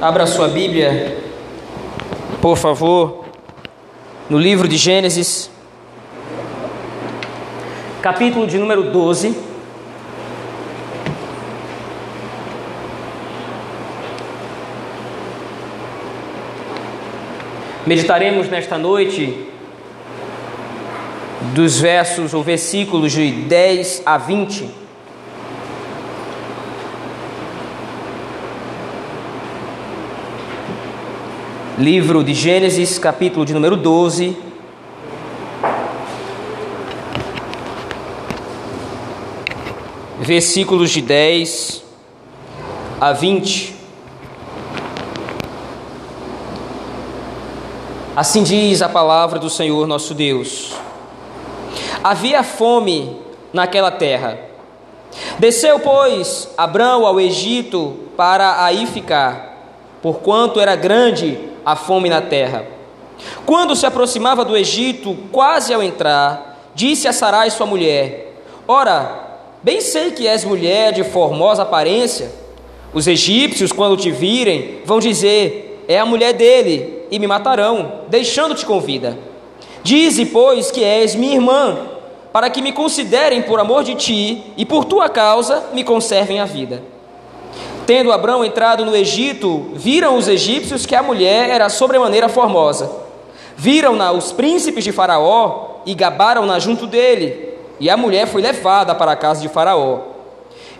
Abra sua Bíblia, por favor, no livro de Gênesis, capítulo de número 12. Meditaremos nesta noite dos versos ou versículos de 10 a 20. Livro de Gênesis, capítulo de número 12. Versículos de 10 a 20. Assim diz a palavra do Senhor nosso Deus: Havia fome naquela terra. Desceu, pois, Abrão ao Egito para aí ficar, porquanto era grande a fome na terra. Quando se aproximava do Egito, quase ao entrar, disse a Sarai sua mulher: Ora, bem sei que és mulher de formosa aparência. Os egípcios, quando te virem, vão dizer: É a mulher dele, e me matarão, deixando-te com vida. Dize, pois, que és minha irmã, para que me considerem por amor de ti e por tua causa me conservem a vida. Tendo Abraão entrado no Egito, viram os egípcios que a mulher era sobremaneira formosa. Viram-na os príncipes de Faraó e gabaram-na junto dele. E a mulher foi levada para a casa de Faraó.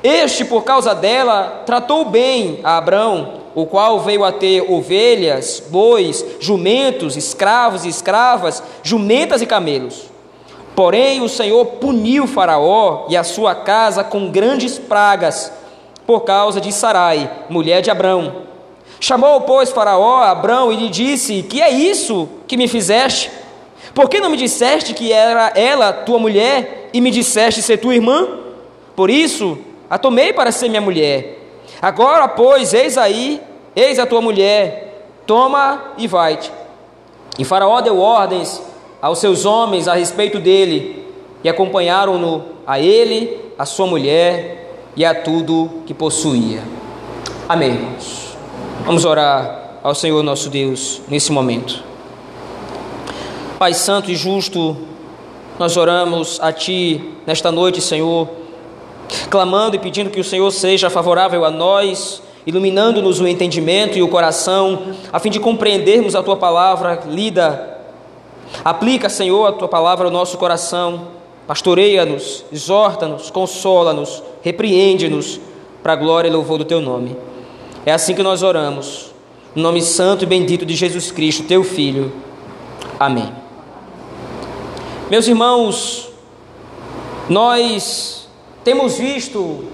Este, por causa dela, tratou bem a Abraão, o qual veio a ter ovelhas, bois, jumentos, escravos e escravas, jumentas e camelos. Porém, o Senhor puniu Faraó e a sua casa com grandes pragas por causa de Sarai, mulher de Abrão. Chamou, pois, Faraó a Abrão e lhe disse: Que é isso que me fizeste? Por que não me disseste que era ela tua mulher e me disseste ser tua irmã? Por isso a tomei para ser minha mulher. Agora, pois, eis aí, eis a tua mulher, toma e vai-te. E Faraó deu ordens aos seus homens a respeito dele, e acompanharam-no a ele, a sua mulher e a tudo que possuía. Amém, irmãos. Vamos orar ao Senhor nosso Deus nesse momento. Pai Santo e Justo, nós oramos a Ti nesta noite, Senhor, clamando e pedindo que o Senhor seja favorável a nós, iluminando-nos o entendimento e o coração, a fim de compreendermos a Tua palavra lida. Aplica, Senhor, a Tua palavra ao nosso coração Pastoreia-nos, exorta-nos, consola-nos, repreende-nos, para a glória e louvor do teu nome. É assim que nós oramos, no nome santo e bendito de Jesus Cristo, teu Filho. Amém. Meus irmãos, nós temos visto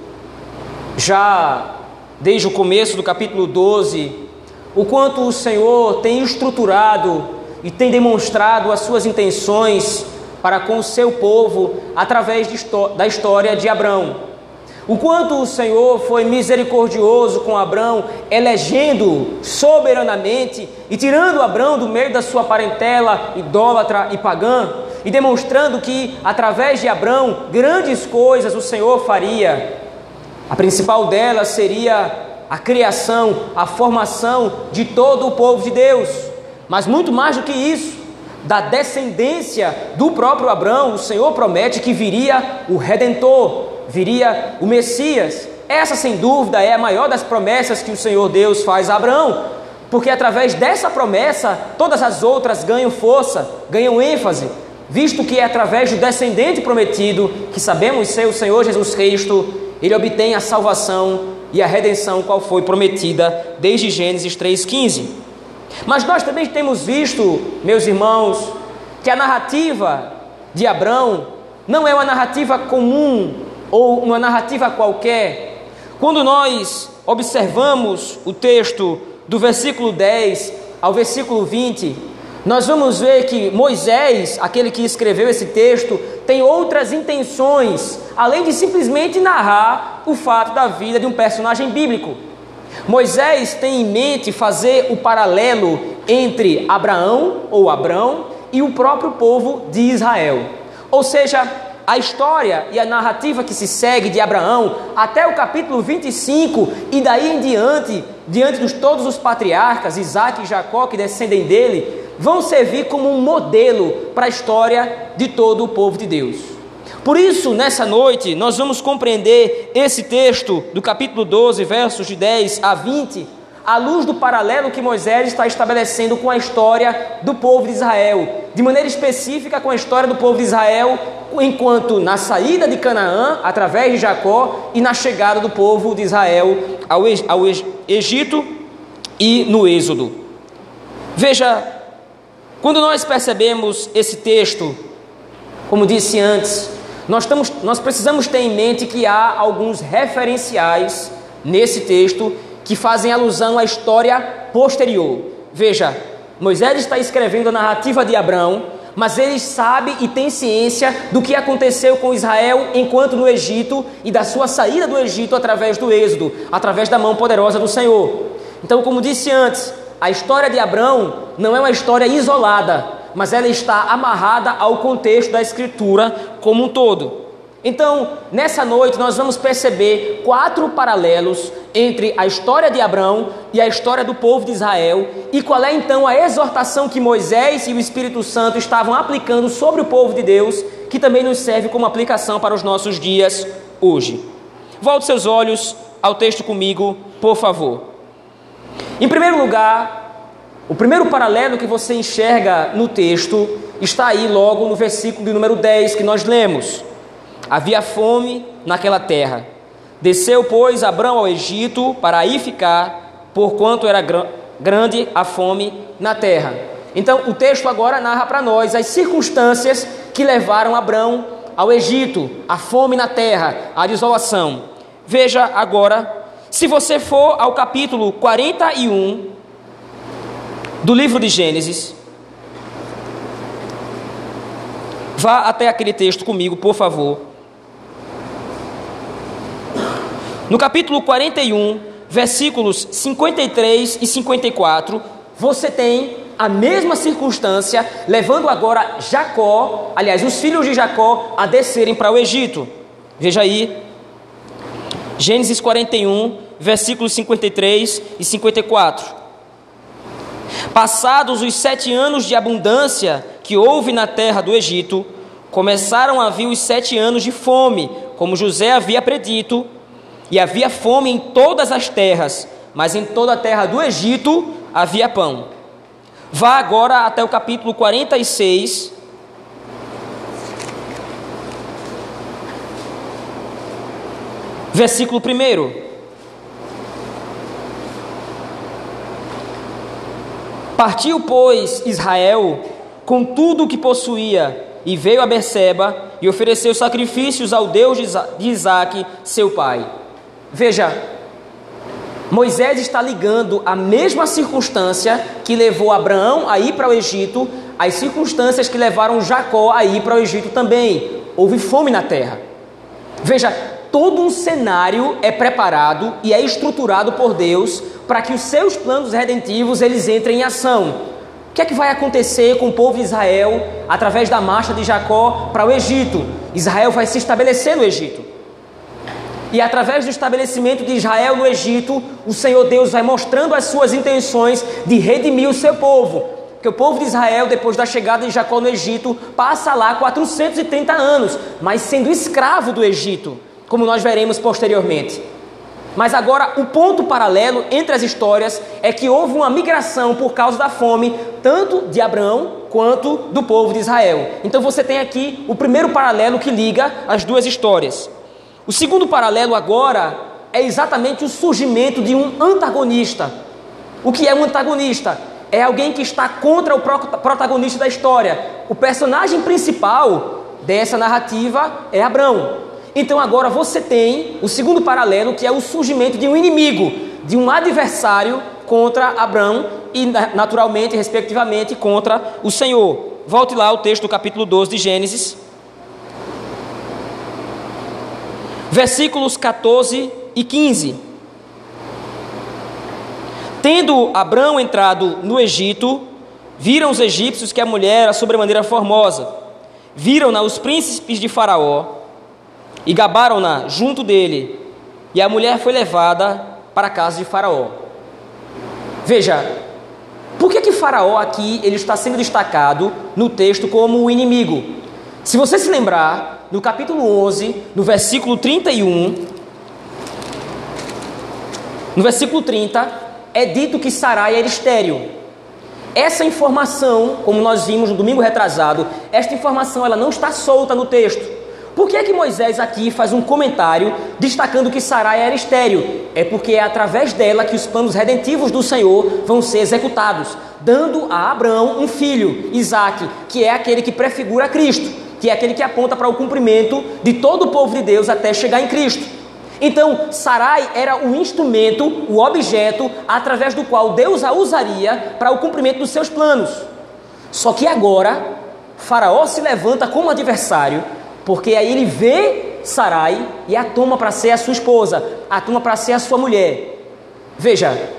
já desde o começo do capítulo 12 o quanto o Senhor tem estruturado e tem demonstrado as suas intenções para com o seu povo através da história de Abraão. O quanto o Senhor foi misericordioso com Abraão, elegendo soberanamente e tirando Abraão do meio da sua parentela idólatra e pagã, e demonstrando que através de Abraão grandes coisas o Senhor faria. A principal delas seria a criação, a formação de todo o povo de Deus. Mas muito mais do que isso, da descendência do próprio Abraão, o Senhor promete que viria o Redentor, viria o Messias. Essa, sem dúvida, é a maior das promessas que o Senhor Deus faz a Abraão, porque através dessa promessa, todas as outras ganham força, ganham ênfase, visto que é através do descendente prometido, que sabemos ser o Senhor Jesus Cristo, ele obtém a salvação e a redenção, qual foi prometida desde Gênesis 3,15. Mas nós também temos visto, meus irmãos, que a narrativa de Abraão não é uma narrativa comum ou uma narrativa qualquer. Quando nós observamos o texto do versículo 10 ao versículo 20, nós vamos ver que Moisés, aquele que escreveu esse texto, tem outras intenções, além de simplesmente narrar o fato da vida de um personagem bíblico. Moisés tem em mente fazer o paralelo entre Abraão ou Abrão e o próprio povo de Israel. Ou seja, a história e a narrativa que se segue de Abraão até o capítulo 25 e daí em diante diante de todos os patriarcas, Isaac e Jacó, que descendem dele, vão servir como um modelo para a história de todo o povo de Deus. Por isso, nessa noite, nós vamos compreender esse texto do capítulo 12, versos de 10 a 20, à luz do paralelo que Moisés está estabelecendo com a história do povo de Israel, de maneira específica com a história do povo de Israel, enquanto na saída de Canaã, através de Jacó, e na chegada do povo de Israel ao, Egito e no Êxodo. Veja quando nós percebemos esse texto, como disse antes, nós, estamos, nós precisamos ter em mente que há alguns referenciais nesse texto que fazem alusão à história posterior. Veja, Moisés está escrevendo a narrativa de Abraão, mas ele sabe e tem ciência do que aconteceu com Israel enquanto no Egito e da sua saída do Egito através do Êxodo, através da mão poderosa do Senhor. Então, como disse antes, a história de Abraão não é uma história isolada, mas ela está amarrada ao contexto da Escritura como um todo. Então, nessa noite, nós vamos perceber quatro paralelos entre a história de Abraão e a história do povo de Israel, e qual é então a exortação que Moisés e o Espírito Santo estavam aplicando sobre o povo de Deus, que também nos serve como aplicação para os nossos dias hoje. Volte seus olhos ao texto comigo, por favor. Em primeiro lugar, o primeiro paralelo que você enxerga no texto está aí logo no versículo de número 10 que nós lemos. Havia fome naquela terra. Desceu, pois, Abraão ao Egito para aí ficar, porquanto era gr grande a fome na terra. Então, o texto agora narra para nós as circunstâncias que levaram Abraão ao Egito, a fome na terra, a desolação. Veja agora se você for ao capítulo 41 do livro de Gênesis, vá até aquele texto comigo, por favor. No capítulo 41, versículos 53 e 54, você tem a mesma circunstância, levando agora Jacó, aliás, os filhos de Jacó, a descerem para o Egito. Veja aí, Gênesis 41, versículos 53 e 54. Passados os sete anos de abundância que houve na terra do Egito, começaram a vir os sete anos de fome, como José havia predito, e havia fome em todas as terras, mas em toda a terra do Egito havia pão. Vá agora até o capítulo 46. Versículo 1. Partiu, pois, Israel com tudo o que possuía e veio a Berseba e ofereceu sacrifícios ao Deus de Isaac, seu pai. Veja, Moisés está ligando a mesma circunstância que levou Abraão a ir para o Egito, as circunstâncias que levaram Jacó a ir para o Egito também. Houve fome na terra. Veja, todo um cenário é preparado e é estruturado por Deus para que os seus planos redentivos eles entrem em ação. O que é que vai acontecer com o povo de Israel através da marcha de Jacó para o Egito? Israel vai se estabelecer no Egito. E através do estabelecimento de Israel no Egito, o Senhor Deus vai mostrando as suas intenções de redimir o seu povo. Porque o povo de Israel, depois da chegada de Jacó no Egito, passa lá 430 anos, mas sendo escravo do Egito, como nós veremos posteriormente. Mas agora o ponto paralelo entre as histórias é que houve uma migração por causa da fome, tanto de Abraão quanto do povo de Israel. Então você tem aqui o primeiro paralelo que liga as duas histórias. O segundo paralelo agora é exatamente o surgimento de um antagonista. O que é um antagonista? É alguém que está contra o protagonista da história. O personagem principal dessa narrativa é Abraão. Então agora você tem o segundo paralelo, que é o surgimento de um inimigo, de um adversário contra Abraão e, naturalmente, respectivamente, contra o Senhor. Volte lá ao texto do capítulo 12 de Gênesis, versículos 14 e 15. Tendo Abraão entrado no Egito, viram os egípcios que a mulher era sobremaneira formosa. Viram-na os príncipes de Faraó e gabaram-na junto dele, e a mulher foi levada para a casa de Faraó. Veja, por que que Faraó aqui ele está sendo destacado no texto como o inimigo? Se você se lembrar, no capítulo 11, no versículo 31, no versículo 30, é dito que Sarai era estéril. Essa informação, como nós vimos no domingo retrasado, esta informação ela não está solta no texto. Por que é que Moisés aqui faz um comentário destacando que Sarai era estéril? É porque é através dela que os planos redentivos do Senhor vão ser executados, dando a Abraão um filho, Isaque, que é aquele que prefigura Cristo, que é aquele que aponta para o cumprimento de todo o povo de Deus até chegar em Cristo. Então, Sarai era o instrumento, o objeto através do qual Deus a usaria para o cumprimento dos seus planos. Só que agora, Faraó se levanta como adversário, porque aí ele vê Sarai e a toma para ser a sua esposa, a toma para ser a sua mulher. Veja,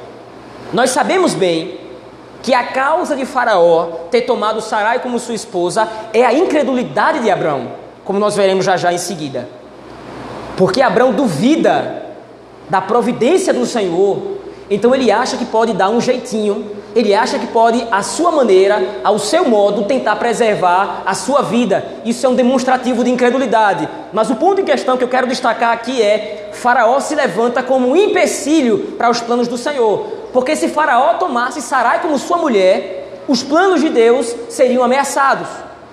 nós sabemos bem que a causa de Faraó ter tomado Sarai como sua esposa é a incredulidade de Abraão, como nós veremos já já em seguida. Porque Abraão duvida da providência do Senhor, então ele acha que pode dar um jeitinho, ele acha que pode, à sua maneira, ao seu modo, tentar preservar a sua vida. Isso é um demonstrativo de incredulidade. Mas o ponto em questão que eu quero destacar aqui é: Faraó se levanta como um empecilho para os planos do Senhor. Porque se Faraó tomasse Sarai como sua mulher, os planos de Deus seriam ameaçados.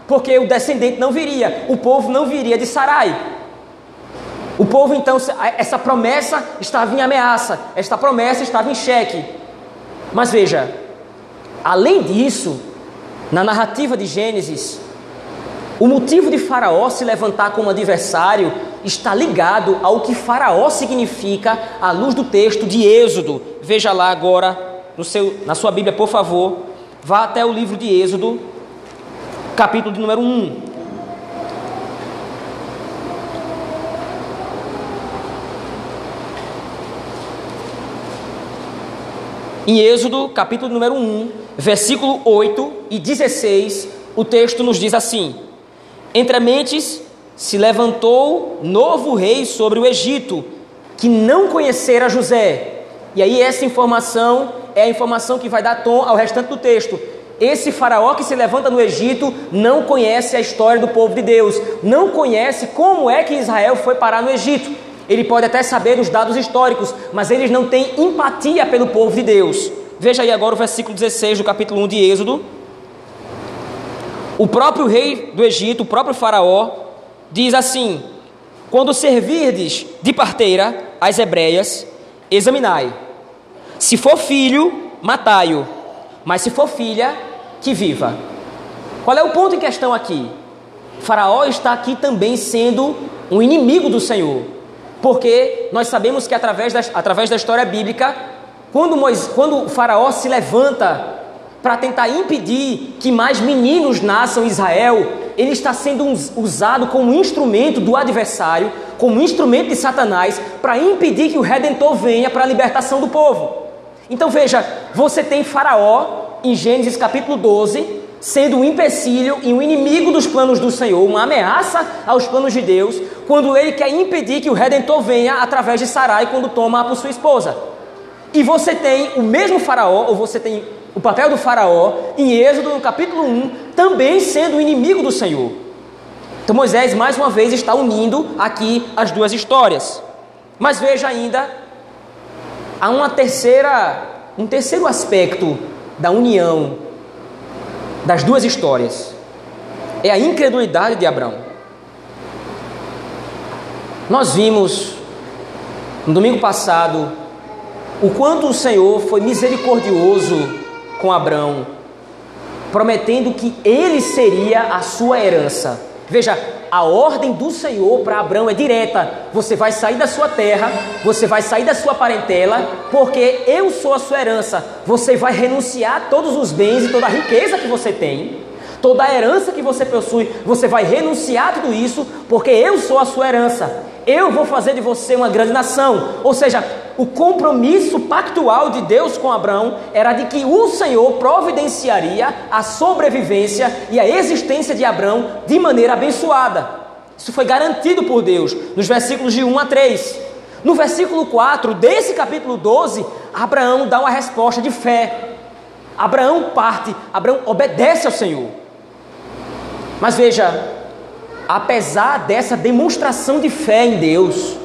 Porque o descendente não viria, o povo não viria de Sarai. O povo então, essa promessa estava em ameaça, esta promessa estava em xeque. Mas veja, além disso, na narrativa de Gênesis, o motivo de Faraó se levantar como adversário está ligado ao que Faraó significa à luz do texto de Êxodo. Veja lá agora seu, na sua Bíblia, por favor, vá até o livro de Êxodo, capítulo de número 1. Em Êxodo, capítulo número 1, versículo 8 e 16, o texto nos diz assim: Entre mentes se levantou novo rei sobre o Egito, que não conhecera José. E aí, essa informação é a informação que vai dar tom ao restante do texto. Esse faraó que se levanta no Egito não conhece a história do povo de Deus, não conhece como é que Israel foi parar no Egito. Ele pode até saber os dados históricos, mas eles não têm empatia pelo povo de Deus. Veja aí agora o versículo 16 do capítulo 1 de Êxodo. O próprio rei do Egito, o próprio Faraó, diz assim: Quando servirdes de parteira as hebreias, examinai. Se for filho, matai-o. Mas se for filha, que viva. Qual é o ponto em questão aqui? Faraó está aqui também sendo um inimigo do Senhor. Porque nós sabemos que através da, através da história bíblica, quando, Moisés, quando o faraó se levanta para tentar impedir que mais meninos nasçam em Israel, ele está sendo usado como instrumento do adversário, como instrumento de Satanás, para impedir que o Redentor venha para a libertação do povo. Então veja, você tem Faraó em Gênesis capítulo 12, sendo um empecilho e um inimigo dos planos do Senhor, uma ameaça aos planos de Deus, quando ele quer impedir que o Redentor venha através de Sarai quando toma por sua esposa. E você tem o mesmo faraó, ou você tem o papel do faraó, em Êxodo, no capítulo 1, também sendo inimigo do Senhor. Então Moisés, mais uma vez, está unindo aqui as duas histórias. Mas veja ainda, há uma terceira, um terceiro aspecto da união das duas histórias é a incredulidade de Abraão. Nós vimos no domingo passado o quanto o Senhor foi misericordioso com Abraão, prometendo que ele seria a sua herança. Veja, a ordem do Senhor para Abraão é direta: você vai sair da sua terra, você vai sair da sua parentela, porque eu sou a sua herança. Você vai renunciar a todos os bens e toda a riqueza que você tem, toda a herança que você possui, você vai renunciar a tudo isso, porque eu sou a sua herança. Eu vou fazer de você uma grande nação. Ou seja, o compromisso pactual de Deus com Abraão era de que o Senhor providenciaria a sobrevivência e a existência de Abraão de maneira abençoada. Isso foi garantido por Deus nos versículos de 1 a 3. No versículo 4 desse capítulo 12, Abraão dá uma resposta de fé. Abraão parte, Abraão obedece ao Senhor. Mas veja, apesar dessa demonstração de fé em Deus,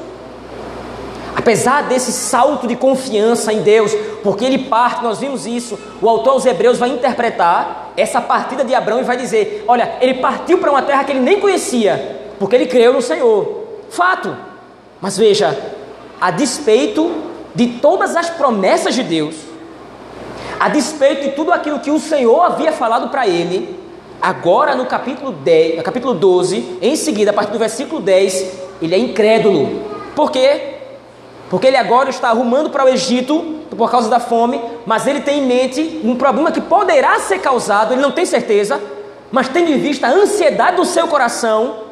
apesar desse salto de confiança em Deus, porque ele parte, nós vimos isso, o autor aos Hebreus vai interpretar essa partida de Abraão e vai dizer: olha, ele partiu para uma terra que ele nem conhecia, porque ele creu no Senhor. Fato. Mas veja, a despeito de todas as promessas de Deus, a despeito de tudo aquilo que o Senhor havia falado para ele, agora no capítulo 10, no capítulo 12, em seguida, a partir do versículo 10, ele é incrédulo. Por quê? Porque ele agora está arrumando para o Egito por causa da fome, mas ele tem em mente um problema que poderá ser causado, ele não tem certeza, mas tendo em vista a ansiedade do seu coração,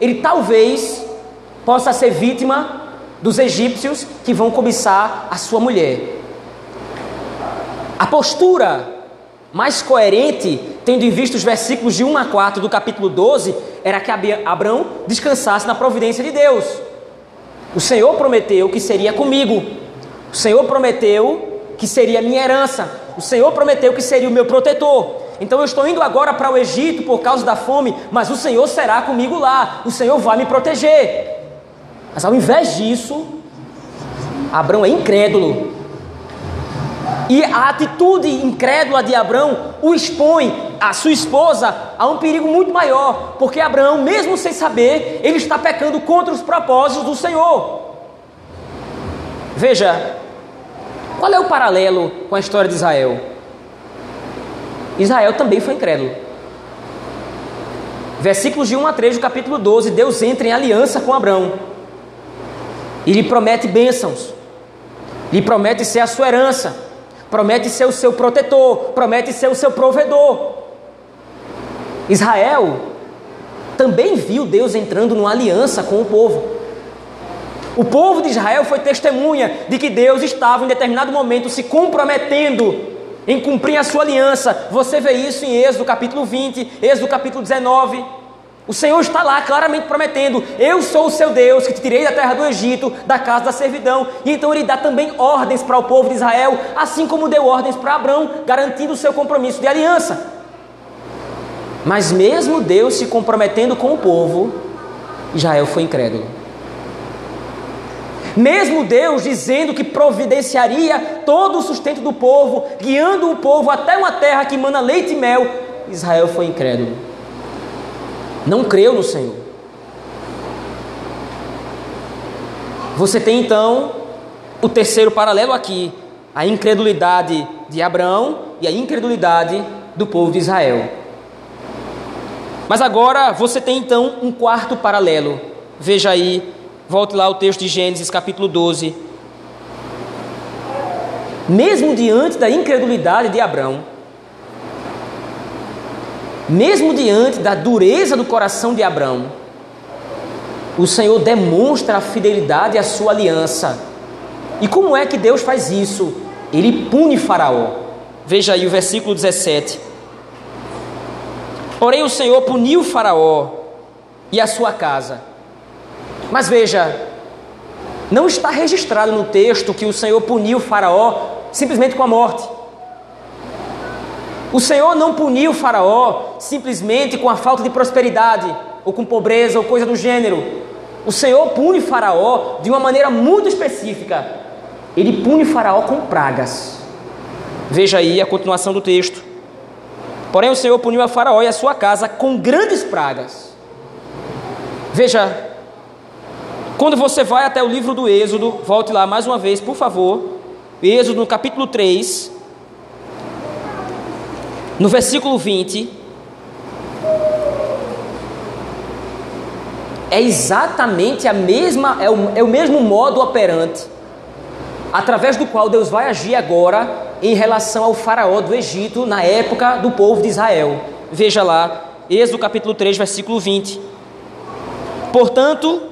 ele talvez possa ser vítima dos egípcios que vão cobiçar a sua mulher. A postura mais coerente, tendo em vista os versículos de 1 a 4 do capítulo 12, era que Abraão descansasse na providência de Deus. O Senhor prometeu que seria comigo. O Senhor prometeu que seria minha herança. O Senhor prometeu que seria o meu protetor. Então eu estou indo agora para o Egito por causa da fome, mas o Senhor será comigo lá. O Senhor vai me proteger. Mas ao invés disso, Abraão é incrédulo. E a atitude incrédula de Abraão o expõe a sua esposa a um perigo muito maior, porque Abraão, mesmo sem saber, ele está pecando contra os propósitos do Senhor. Veja, qual é o paralelo com a história de Israel? Israel também foi incrédulo. Versículos de 1 a 3 do capítulo 12, Deus entra em aliança com Abraão e lhe promete bênçãos, lhe promete ser a sua herança promete ser o seu protetor, promete ser o seu provedor. Israel também viu Deus entrando numa aliança com o povo. O povo de Israel foi testemunha de que Deus estava em determinado momento se comprometendo em cumprir a sua aliança. Você vê isso em Êxodo capítulo 20, Êxodo capítulo 19. O Senhor está lá claramente prometendo: Eu sou o seu Deus que te tirei da terra do Egito, da casa da servidão. E então ele dá também ordens para o povo de Israel, assim como deu ordens para Abraão, garantindo o seu compromisso de aliança. Mas mesmo Deus se comprometendo com o povo, Israel foi incrédulo. Mesmo Deus dizendo que providenciaria todo o sustento do povo, guiando o povo até uma terra que mana leite e mel, Israel foi incrédulo não creu no Senhor. Você tem então o terceiro paralelo aqui, a incredulidade de Abraão e a incredulidade do povo de Israel. Mas agora você tem então um quarto paralelo. Veja aí, volte lá ao texto de Gênesis capítulo 12. Mesmo diante da incredulidade de Abraão, mesmo diante da dureza do coração de Abraão, o Senhor demonstra a fidelidade à sua aliança. E como é que Deus faz isso? Ele pune Faraó. Veja aí o versículo 17. Porém, o Senhor puniu Faraó e a sua casa. Mas veja, não está registrado no texto que o Senhor puniu Faraó simplesmente com a morte. O Senhor não puniu o Faraó simplesmente com a falta de prosperidade, ou com pobreza, ou coisa do gênero. O Senhor pune Faraó de uma maneira muito específica. Ele pune Faraó com pragas. Veja aí a continuação do texto. Porém, o Senhor puniu a Faraó e a sua casa com grandes pragas. Veja, quando você vai até o livro do Êxodo, volte lá mais uma vez, por favor. Êxodo no capítulo 3, no versículo 20, é exatamente a mesma, é o, é o mesmo modo operante através do qual Deus vai agir agora em relação ao faraó do Egito na época do povo de Israel. Veja lá, Êxodo capítulo 3, versículo 20. Portanto,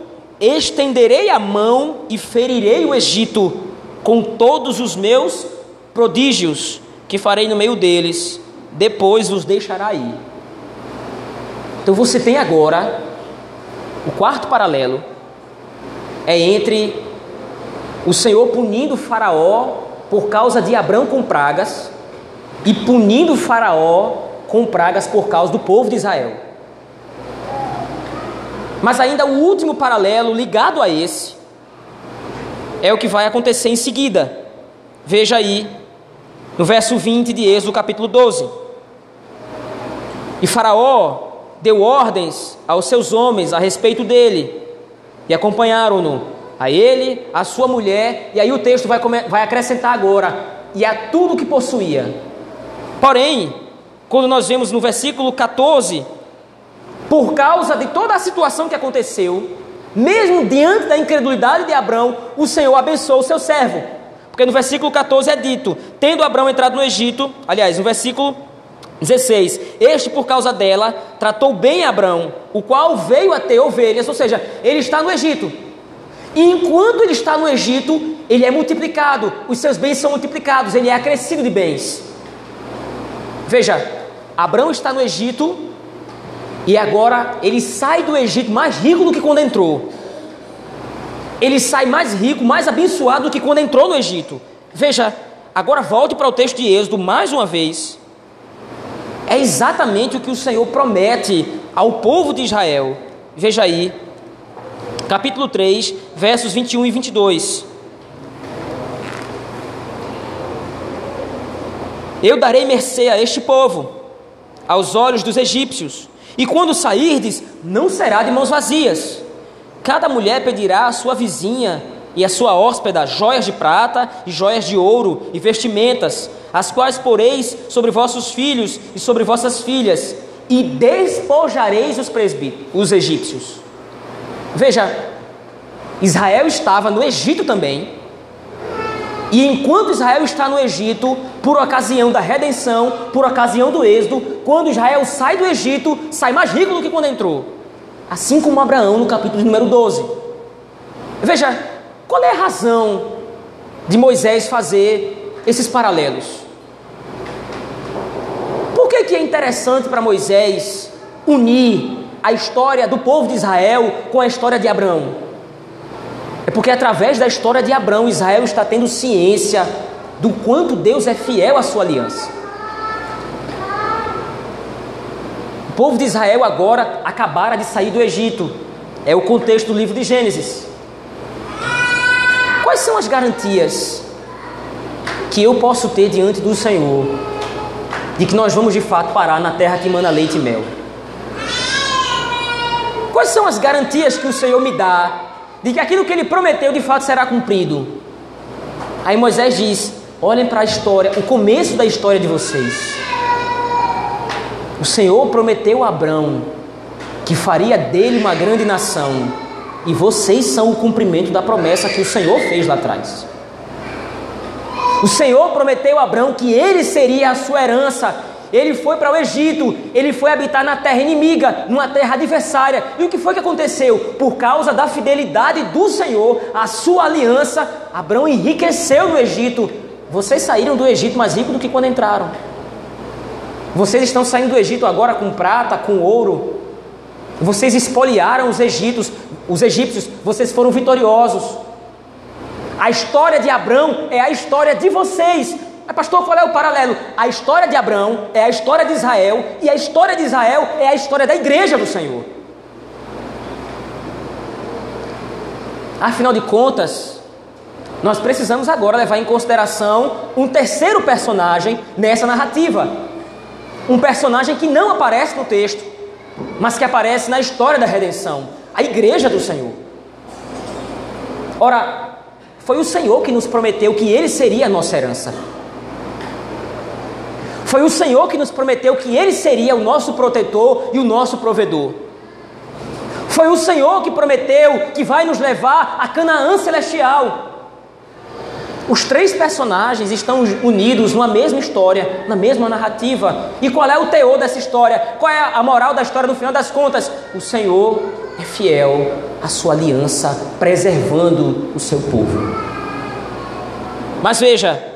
estenderei a mão e ferirei o Egito com todos os meus prodígios que farei no meio deles, depois vos deixará ir. Então você tem agora o quarto paralelo é entre o Senhor punindo Faraó por causa de Abrão com pragas e punindo Faraó com pragas por causa do povo de Israel. Mas ainda o último paralelo ligado a esse é o que vai acontecer em seguida. Veja aí, no verso 20 de Êxodo, capítulo 12. E Faraó deu ordens aos seus homens a respeito dele, e acompanharam-no, a ele, a sua mulher, e aí o texto vai, vai acrescentar agora, e a tudo que possuía. Porém, quando nós vemos no versículo 14, por causa de toda a situação que aconteceu, mesmo diante da incredulidade de Abraão, o Senhor abençoou o seu servo. Porque no versículo 14 é dito: tendo Abraão entrado no Egito, aliás, no versículo 16: Este, por causa dela, tratou bem Abraão, o qual veio a ter ovelhas, ou seja, ele está no Egito. E enquanto ele está no Egito, ele é multiplicado, os seus bens são multiplicados, ele é acrescido de bens. Veja, Abraão está no Egito e agora ele sai do Egito mais rico do que quando entrou. Ele sai mais rico, mais abençoado do que quando entrou no Egito. Veja, agora volte para o texto de Êxodo mais uma vez. É exatamente o que o Senhor promete ao povo de Israel. Veja aí, capítulo 3, versos 21 e 22. Eu darei mercê a este povo, aos olhos dos egípcios, e quando sairdes, não será de mãos vazias. Cada mulher pedirá à sua vizinha e à sua hóspeda joias de prata e joias de ouro e vestimentas, as quais poreis sobre vossos filhos e sobre vossas filhas, e despojareis os presbíteros, os egípcios. Veja, Israel estava no Egito também, e enquanto Israel está no Egito, por ocasião da redenção, por ocasião do êxodo, quando Israel sai do Egito, sai mais rico do que quando entrou. Assim como Abraão no capítulo número 12. Veja, qual é a razão de Moisés fazer esses paralelos? Por que, que é interessante para Moisés unir a história do povo de Israel com a história de Abraão? É porque através da história de Abraão, Israel está tendo ciência do quanto Deus é fiel à sua aliança. O povo de Israel agora acabara de sair do Egito. É o contexto do livro de Gênesis. Quais são as garantias que eu posso ter diante do Senhor de que nós vamos de fato parar na terra que manda leite e mel? Quais são as garantias que o Senhor me dá de que aquilo que ele prometeu de fato será cumprido. Aí Moisés diz: olhem para a história, o começo da história de vocês. O Senhor prometeu a Abraão que faria dele uma grande nação, e vocês são o cumprimento da promessa que o Senhor fez lá atrás. O Senhor prometeu a Abraão que ele seria a sua herança, ele foi para o Egito, ele foi habitar na terra inimiga, numa terra adversária. E o que foi que aconteceu? Por causa da fidelidade do Senhor, a sua aliança, Abraão enriqueceu no Egito. Vocês saíram do Egito mais ricos do que quando entraram. Vocês estão saindo do Egito agora com prata, com ouro. Vocês espoliaram os egípcios, os egípcios, vocês foram vitoriosos. A história de Abraão é a história de vocês. Mas, pastor, qual é o paralelo? A história de Abraão é a história de Israel, e a história de Israel é a história da igreja do Senhor. Afinal de contas, nós precisamos agora levar em consideração um terceiro personagem nessa narrativa. Um personagem que não aparece no texto, mas que aparece na história da redenção a igreja do Senhor. Ora, foi o Senhor que nos prometeu que Ele seria a nossa herança. Foi o Senhor que nos prometeu que Ele seria o nosso protetor e o nosso provedor. Foi o Senhor que prometeu que vai nos levar a Canaã celestial. Os três personagens estão unidos numa mesma história, na mesma narrativa. E qual é o teor dessa história? Qual é a moral da história no final das contas? O Senhor é fiel à sua aliança, preservando o seu povo. Mas veja,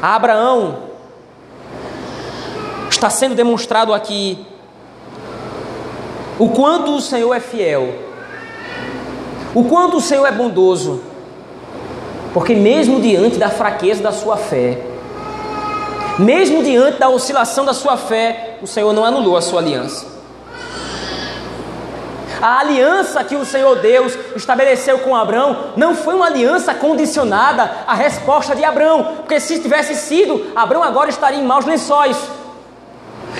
A Abraão está sendo demonstrado aqui o quanto o Senhor é fiel, o quanto o Senhor é bondoso, porque mesmo diante da fraqueza da sua fé, mesmo diante da oscilação da sua fé, o Senhor não anulou a sua aliança. A aliança que o Senhor Deus estabeleceu com Abraão não foi uma aliança condicionada à resposta de Abraão, porque se tivesse sido, Abraão agora estaria em maus lençóis.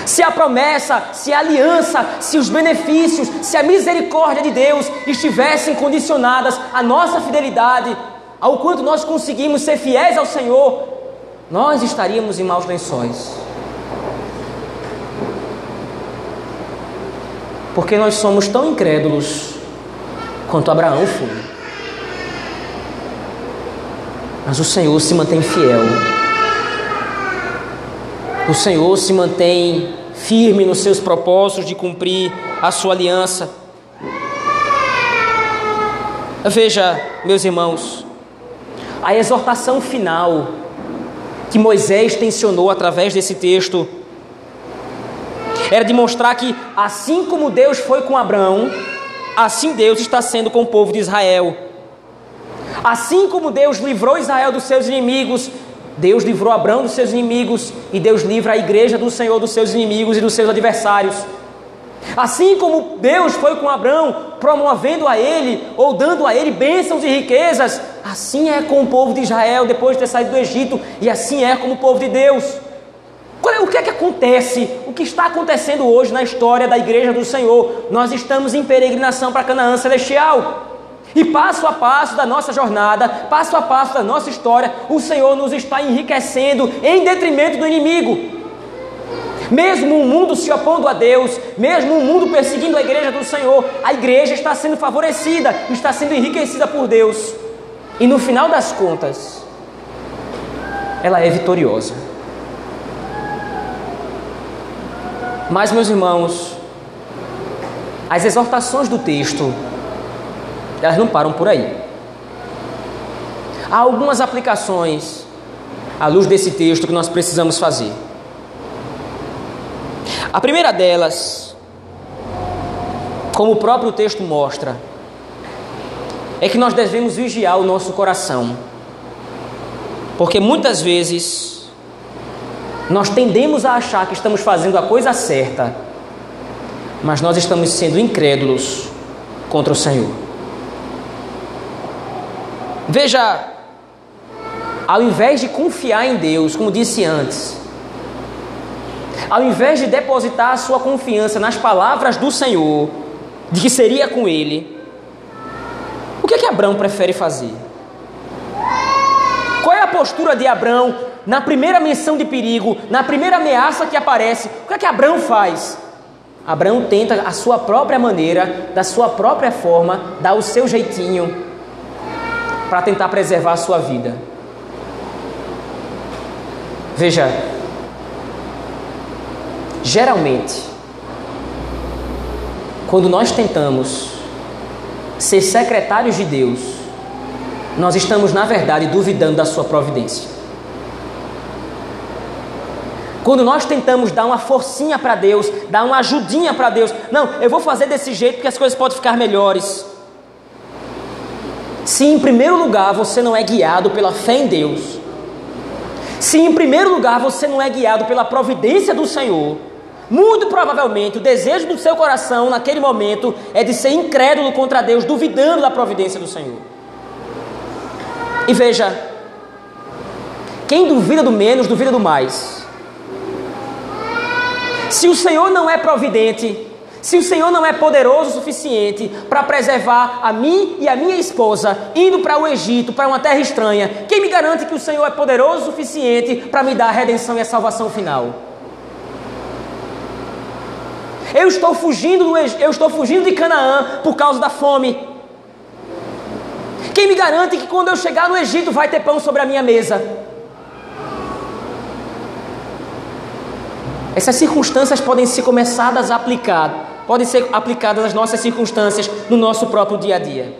Se a promessa, se a aliança, se os benefícios, se a misericórdia de Deus estivessem condicionadas à nossa fidelidade, ao quanto nós conseguimos ser fiéis ao Senhor, nós estaríamos em maus lençóis. Porque nós somos tão incrédulos quanto Abraão foi. Mas o Senhor se mantém fiel. O Senhor se mantém firme nos seus propósitos de cumprir a sua aliança. Veja, meus irmãos, a exortação final que Moisés tensionou através desse texto era de mostrar que, assim como Deus foi com Abraão, assim Deus está sendo com o povo de Israel. Assim como Deus livrou Israel dos seus inimigos, Deus livrou Abraão dos seus inimigos e Deus livra a igreja do Senhor dos seus inimigos e dos seus adversários. Assim como Deus foi com Abraão, promovendo a ele ou dando a ele bênçãos e riquezas, assim é com o povo de Israel depois de ter saído do Egito, e assim é com o povo de Deus. É, o que é que acontece? O que está acontecendo hoje na história da igreja do Senhor? Nós estamos em peregrinação para Canaã celestial. E passo a passo da nossa jornada, passo a passo da nossa história, o Senhor nos está enriquecendo em detrimento do inimigo. Mesmo o mundo se opondo a Deus, mesmo o mundo perseguindo a igreja do Senhor, a igreja está sendo favorecida, está sendo enriquecida por Deus. E no final das contas, ela é vitoriosa. Mas, meus irmãos, as exortações do texto, elas não param por aí. Há algumas aplicações à luz desse texto que nós precisamos fazer. A primeira delas, como o próprio texto mostra, é que nós devemos vigiar o nosso coração. Porque muitas vezes nós tendemos a achar que estamos fazendo a coisa certa, mas nós estamos sendo incrédulos contra o Senhor. Veja, ao invés de confiar em Deus, como disse antes, ao invés de depositar a sua confiança nas palavras do Senhor, de que seria com ele, o que é que Abraão prefere fazer? Qual é a postura de Abraão na primeira menção de perigo, na primeira ameaça que aparece? O que é que Abraão faz? Abraão tenta a sua própria maneira, da sua própria forma, dar o seu jeitinho para tentar preservar a sua vida. Veja, Geralmente, quando nós tentamos ser secretários de Deus, nós estamos, na verdade, duvidando da Sua providência. Quando nós tentamos dar uma forcinha para Deus, dar uma ajudinha para Deus, não, eu vou fazer desse jeito porque as coisas podem ficar melhores. Se em primeiro lugar você não é guiado pela fé em Deus, se em primeiro lugar você não é guiado pela providência do Senhor, muito provavelmente o desejo do seu coração naquele momento é de ser incrédulo contra Deus, duvidando da providência do Senhor. E veja, quem duvida do menos, duvida do mais. Se o Senhor não é providente, se o Senhor não é poderoso o suficiente para preservar a mim e a minha esposa indo para o Egito, para uma terra estranha, quem me garante que o Senhor é poderoso o suficiente para me dar a redenção e a salvação final? Eu estou fugindo do, eu estou fugindo de Canaã por causa da fome. Quem me garante que quando eu chegar no Egito vai ter pão sobre a minha mesa? Essas circunstâncias podem ser começadas a aplicar, podem ser aplicadas às nossas circunstâncias no nosso próprio dia a dia.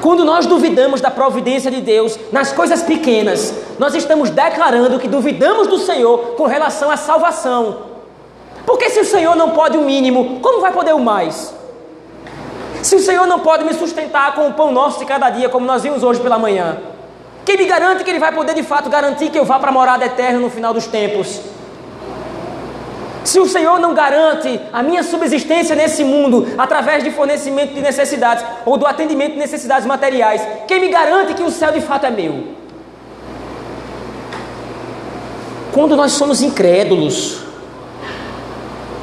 Quando nós duvidamos da providência de Deus nas coisas pequenas, nós estamos declarando que duvidamos do Senhor com relação à salvação. Porque se o Senhor não pode o mínimo, como vai poder o mais? Se o Senhor não pode me sustentar com o pão nosso de cada dia, como nós vimos hoje pela manhã, quem me garante que Ele vai poder de fato garantir que eu vá para a morada eterna no final dos tempos? Se o Senhor não garante a minha subsistência nesse mundo através de fornecimento de necessidades ou do atendimento de necessidades materiais, quem me garante que o céu de fato é meu? Quando nós somos incrédulos,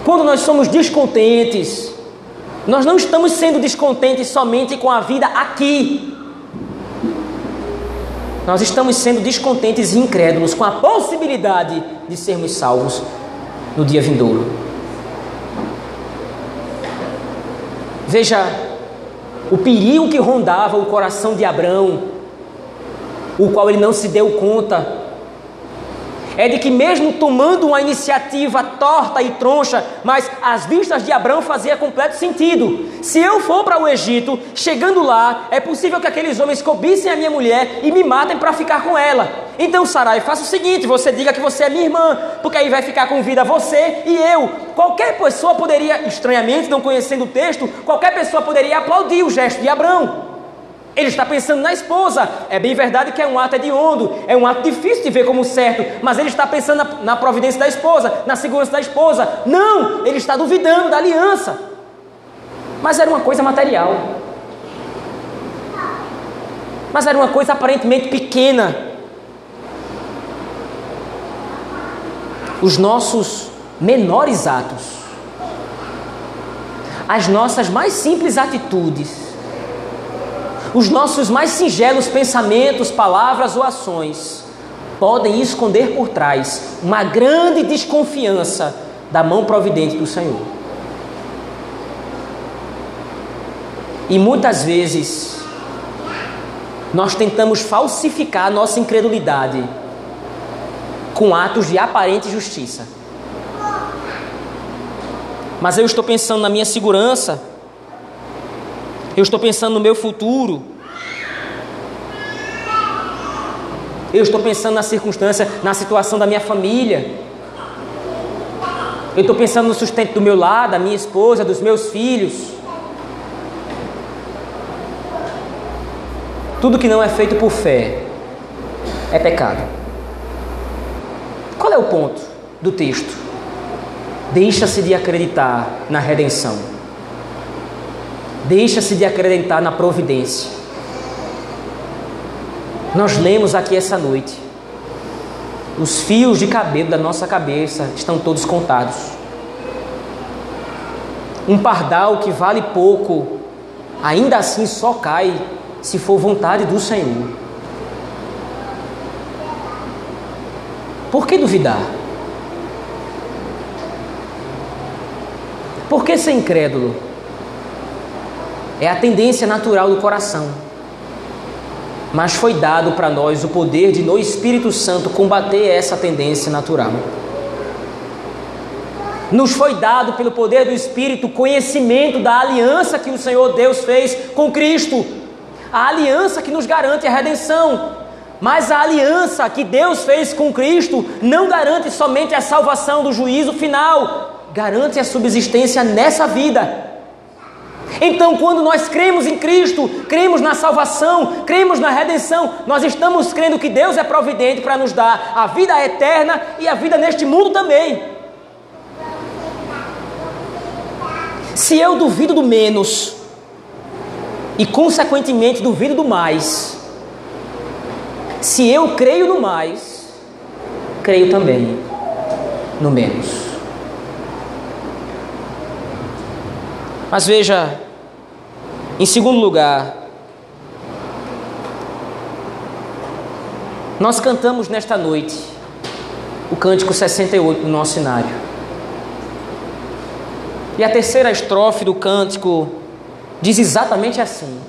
quando nós somos descontentes, nós não estamos sendo descontentes somente com a vida aqui. Nós estamos sendo descontentes e incrédulos com a possibilidade de sermos salvos no dia vindouro. Veja o perigo que rondava o coração de Abraão, o qual ele não se deu conta é de que, mesmo tomando uma iniciativa torta e troncha, mas às vistas de Abraão fazia completo sentido. Se eu for para o Egito, chegando lá, é possível que aqueles homens cobissem a minha mulher e me matem para ficar com ela. Então, Sarai, faça o seguinte: você diga que você é minha irmã, porque aí vai ficar com vida você e eu. Qualquer pessoa poderia, estranhamente, não conhecendo o texto, qualquer pessoa poderia aplaudir o gesto de Abraão. Ele está pensando na esposa. É bem verdade que é um ato hediondo, é um ato difícil de ver como certo, mas ele está pensando na, na providência da esposa, na segurança da esposa. Não, ele está duvidando da aliança. Mas era uma coisa material. Mas era uma coisa aparentemente pequena. Os nossos menores atos, as nossas mais simples atitudes, os nossos mais singelos pensamentos, palavras ou ações podem esconder por trás uma grande desconfiança da mão providente do Senhor. E muitas vezes nós tentamos falsificar nossa incredulidade com atos de aparente justiça. Mas eu estou pensando na minha segurança eu estou pensando no meu futuro. Eu estou pensando na circunstância, na situação da minha família. Eu estou pensando no sustento do meu lar, da minha esposa, dos meus filhos. Tudo que não é feito por fé é pecado. Qual é o ponto do texto? Deixa-se de acreditar na redenção. Deixa-se de acreditar na providência. Nós lemos aqui essa noite. Os fios de cabelo da nossa cabeça estão todos contados. Um pardal que vale pouco, ainda assim só cai se for vontade do Senhor. Por que duvidar? Por que ser incrédulo? É a tendência natural do coração. Mas foi dado para nós o poder de, no Espírito Santo, combater essa tendência natural. Nos foi dado pelo poder do Espírito conhecimento da aliança que o Senhor Deus fez com Cristo, a aliança que nos garante a redenção. Mas a aliança que Deus fez com Cristo não garante somente a salvação do juízo final, garante a subsistência nessa vida. Então, quando nós cremos em Cristo, cremos na salvação, cremos na redenção, nós estamos crendo que Deus é providente para nos dar a vida eterna e a vida neste mundo também. Se eu duvido do menos e, consequentemente, duvido do mais, se eu creio no mais, creio também no menos. Mas veja, em segundo lugar, nós cantamos nesta noite o cântico 68 do nosso cenário. E a terceira estrofe do cântico diz exatamente assim: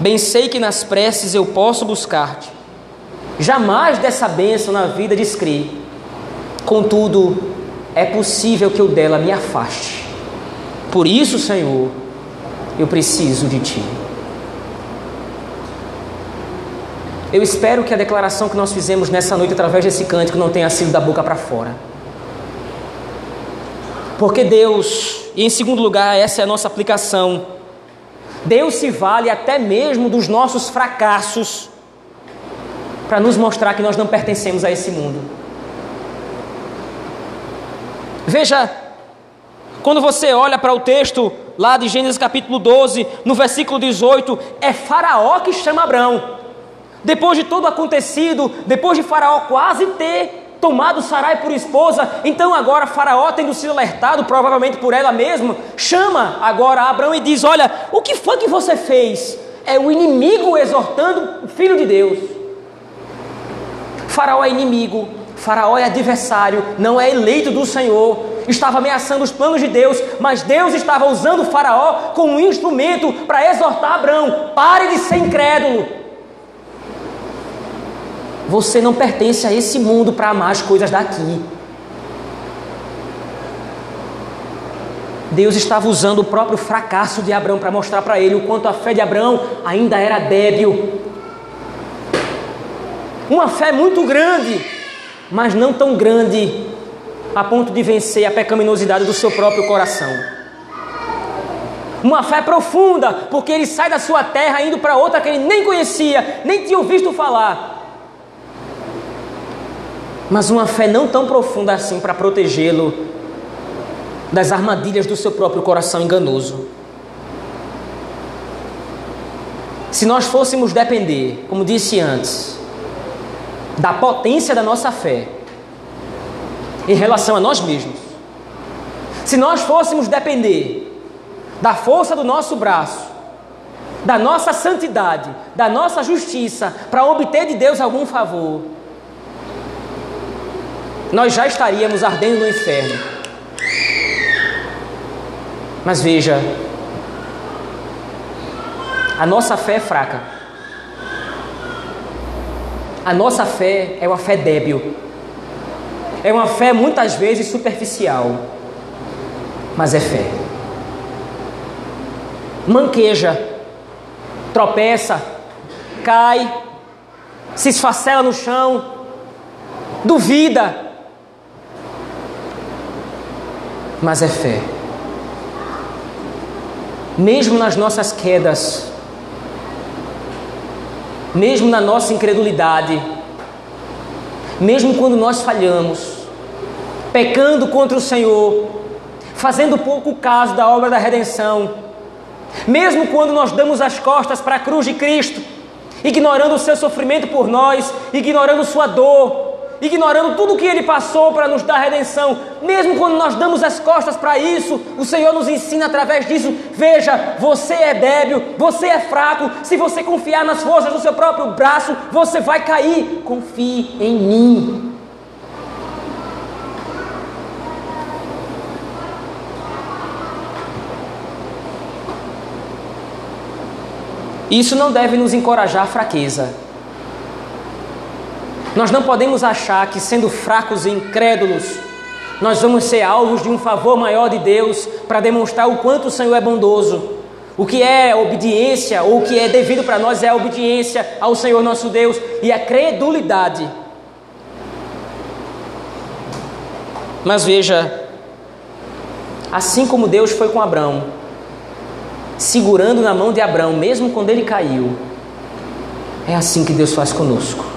Bem sei que nas preces eu posso buscar-te, jamais dessa bênção na vida descrevi, contudo, é possível que eu dela me afaste. Por isso, Senhor, eu preciso de Ti. Eu espero que a declaração que nós fizemos nessa noite através desse cântico não tenha sido da boca para fora. Porque Deus, e em segundo lugar, essa é a nossa aplicação, Deus se vale até mesmo dos nossos fracassos para nos mostrar que nós não pertencemos a esse mundo. Veja, quando você olha para o texto lá de Gênesis capítulo 12, no versículo 18, é Faraó que chama Abraão. Depois de tudo acontecido, depois de Faraó quase ter tomado Sarai por esposa, então agora Faraó, tendo sido alertado, provavelmente por ela mesma, chama agora Abraão e diz: Olha, o que foi que você fez? É o inimigo exortando o filho de Deus. Faraó é inimigo, Faraó é adversário, não é eleito do Senhor, estava ameaçando os planos de Deus, mas Deus estava usando Faraó como um instrumento para exortar Abraão: pare de ser incrédulo. Você não pertence a esse mundo para amar as coisas daqui. Deus estava usando o próprio fracasso de Abraão para mostrar para ele o quanto a fé de Abraão ainda era débil. Uma fé muito grande, mas não tão grande a ponto de vencer a pecaminosidade do seu próprio coração. Uma fé profunda, porque ele sai da sua terra indo para outra que ele nem conhecia, nem tinha ouvido falar mas uma fé não tão profunda assim para protegê-lo das armadilhas do seu próprio coração enganoso. Se nós fôssemos depender, como disse antes, da potência da nossa fé em relação a nós mesmos, se nós fôssemos depender da força do nosso braço, da nossa santidade, da nossa justiça para obter de Deus algum favor, nós já estaríamos ardendo no inferno. Mas veja, a nossa fé é fraca. A nossa fé é uma fé débil. É uma fé muitas vezes superficial, mas é fé. Manqueja, tropeça, cai, se esfacela no chão, duvida, mas é fé. Mesmo nas nossas quedas, mesmo na nossa incredulidade, mesmo quando nós falhamos, pecando contra o Senhor, fazendo pouco caso da obra da redenção, mesmo quando nós damos as costas para a cruz de Cristo, ignorando o seu sofrimento por nós, ignorando sua dor, ignorando tudo o que ele passou para nos dar redenção, mesmo quando nós damos as costas para isso, o Senhor nos ensina através disso: veja, você é débil, você é fraco, se você confiar nas forças do seu próprio braço, você vai cair. Confie em mim. Isso não deve nos encorajar à fraqueza. Nós não podemos achar que, sendo fracos e incrédulos, nós vamos ser alvos de um favor maior de Deus para demonstrar o quanto o Senhor é bondoso. O que é obediência, ou o que é devido para nós é a obediência ao Senhor nosso Deus e a credulidade. Mas veja, assim como Deus foi com Abraão, segurando na mão de Abraão, mesmo quando ele caiu, é assim que Deus faz conosco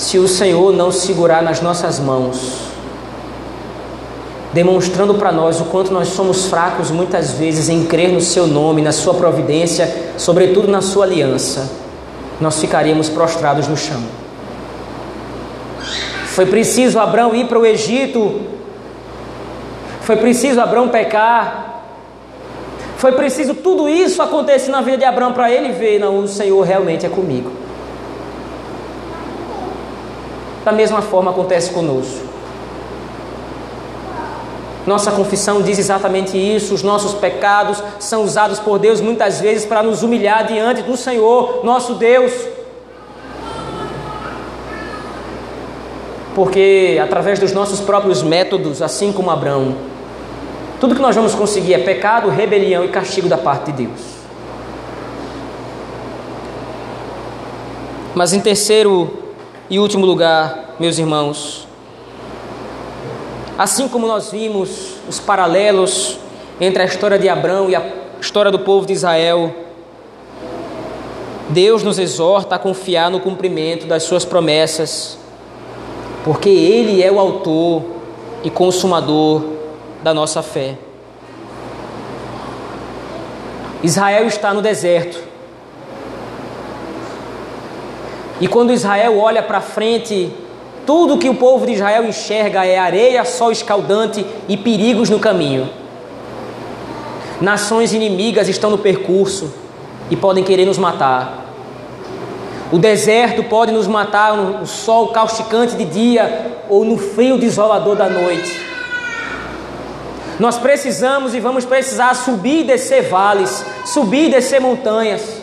se o Senhor não segurar nas nossas mãos, demonstrando para nós o quanto nós somos fracos muitas vezes em crer no Seu nome, na Sua providência, sobretudo na Sua aliança, nós ficaríamos prostrados no chão. Foi preciso Abraão ir para o Egito, foi preciso Abraão pecar, foi preciso tudo isso acontecer na vida de Abraão para ele ver, não, o Senhor realmente é comigo. Da mesma forma acontece conosco. Nossa confissão diz exatamente isso. Os nossos pecados são usados por Deus muitas vezes para nos humilhar diante do Senhor, nosso Deus. Porque através dos nossos próprios métodos, assim como Abraão, tudo que nós vamos conseguir é pecado, rebelião e castigo da parte de Deus. Mas em terceiro e último lugar, meus irmãos, Assim como nós vimos os paralelos entre a história de Abraão e a história do povo de Israel, Deus nos exorta a confiar no cumprimento das suas promessas, porque Ele é o autor e consumador da nossa fé. Israel está no deserto. E quando Israel olha para frente, tudo que o povo de Israel enxerga é areia, sol escaldante e perigos no caminho. Nações inimigas estão no percurso e podem querer nos matar. O deserto pode nos matar no sol causticante de dia ou no frio desolador da noite. Nós precisamos e vamos precisar subir e descer vales, subir e descer montanhas.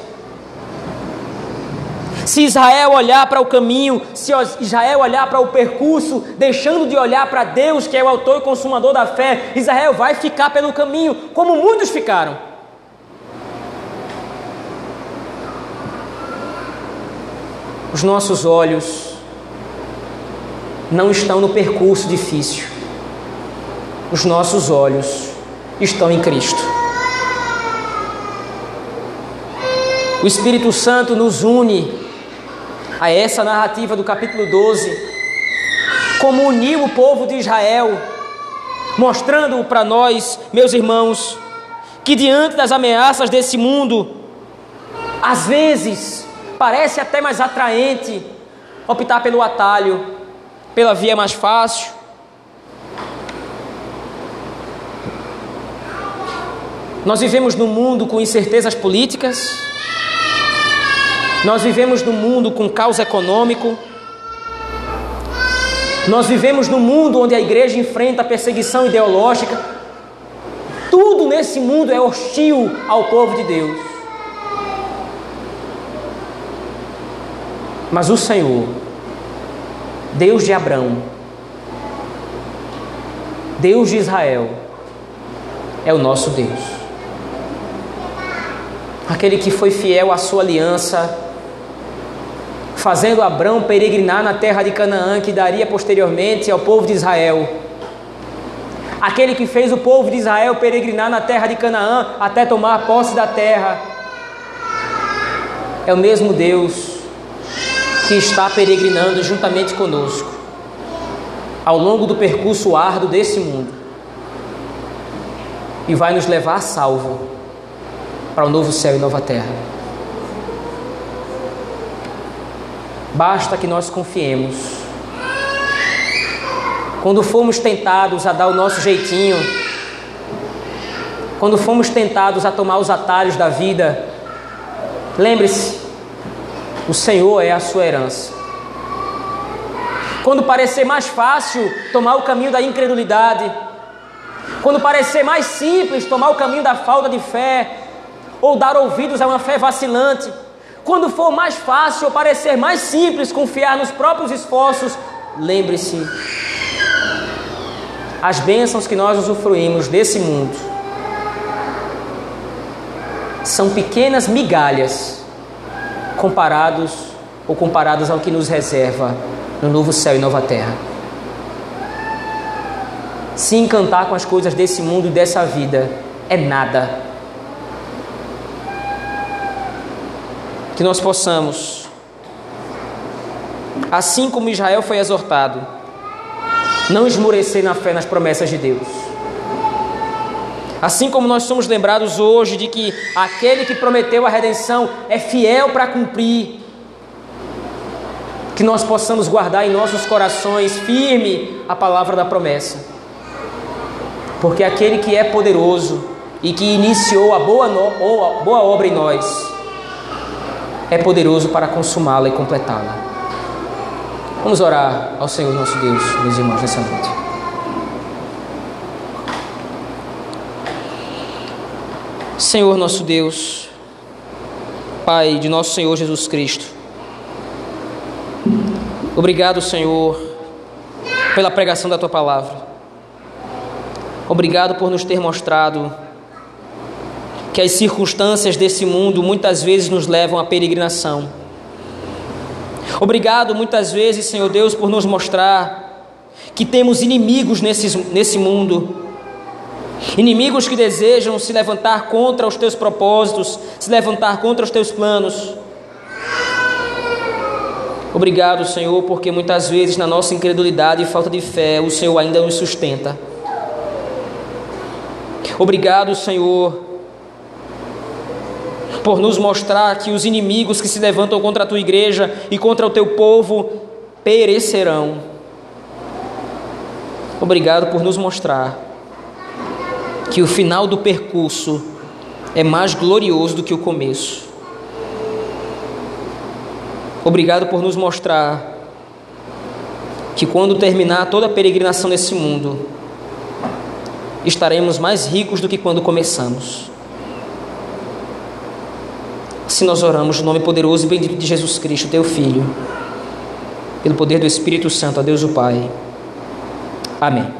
Se Israel olhar para o caminho, se Israel olhar para o percurso, deixando de olhar para Deus, que é o autor e consumador da fé, Israel vai ficar pelo caminho, como muitos ficaram. Os nossos olhos não estão no percurso difícil, os nossos olhos estão em Cristo. O Espírito Santo nos une a essa narrativa do capítulo 12, como uniu o povo de Israel, mostrando para nós, meus irmãos, que diante das ameaças desse mundo, às vezes parece até mais atraente optar pelo atalho, pela via mais fácil. Nós vivemos num mundo com incertezas políticas, nós vivemos num mundo com caos econômico. Nós vivemos num mundo onde a igreja enfrenta perseguição ideológica. Tudo nesse mundo é hostil ao povo de Deus. Mas o Senhor, Deus de Abraão, Deus de Israel, é o nosso Deus. Aquele que foi fiel à sua aliança fazendo Abrão peregrinar na terra de Canaã, que daria posteriormente ao povo de Israel. Aquele que fez o povo de Israel peregrinar na terra de Canaã até tomar posse da terra. É o mesmo Deus que está peregrinando juntamente conosco ao longo do percurso árduo desse mundo e vai nos levar salvo para o novo céu e nova terra. Basta que nós confiemos. Quando fomos tentados a dar o nosso jeitinho, quando fomos tentados a tomar os atalhos da vida, lembre-se, o Senhor é a sua herança. Quando parecer mais fácil tomar o caminho da incredulidade, quando parecer mais simples tomar o caminho da falta de fé, ou dar ouvidos a uma fé vacilante, quando for mais fácil ou parecer mais simples confiar nos próprios esforços, lembre-se: as bênçãos que nós usufruímos desse mundo são pequenas migalhas comparados ou comparadas ao que nos reserva no novo céu e nova terra. Se encantar com as coisas desse mundo e dessa vida é nada que nós possamos, assim como Israel foi exortado, não esmorecer na fé nas promessas de Deus. Assim como nós somos lembrados hoje de que aquele que prometeu a redenção é fiel para cumprir, que nós possamos guardar em nossos corações firme a palavra da promessa. Porque aquele que é poderoso e que iniciou a boa, no, boa obra em nós, é poderoso para consumá-la e completá-la. Vamos orar ao Senhor nosso Deus, meus irmãos, nessa noite. Senhor nosso Deus, Pai de nosso Senhor Jesus Cristo, obrigado, Senhor, pela pregação da tua palavra. Obrigado por nos ter mostrado que as circunstâncias desse mundo muitas vezes nos levam à peregrinação. Obrigado muitas vezes, Senhor Deus, por nos mostrar que temos inimigos nesse, nesse mundo. Inimigos que desejam se levantar contra os teus propósitos, se levantar contra os teus planos. Obrigado, Senhor, porque muitas vezes na nossa incredulidade e falta de fé, o Senhor ainda nos sustenta. Obrigado, Senhor, por nos mostrar que os inimigos que se levantam contra a tua igreja e contra o teu povo perecerão. Obrigado por nos mostrar que o final do percurso é mais glorioso do que o começo. Obrigado por nos mostrar que quando terminar toda a peregrinação nesse mundo, estaremos mais ricos do que quando começamos. Se nós oramos no nome poderoso e bendito de Jesus Cristo, teu Filho, pelo poder do Espírito Santo, a Deus o Pai. Amém.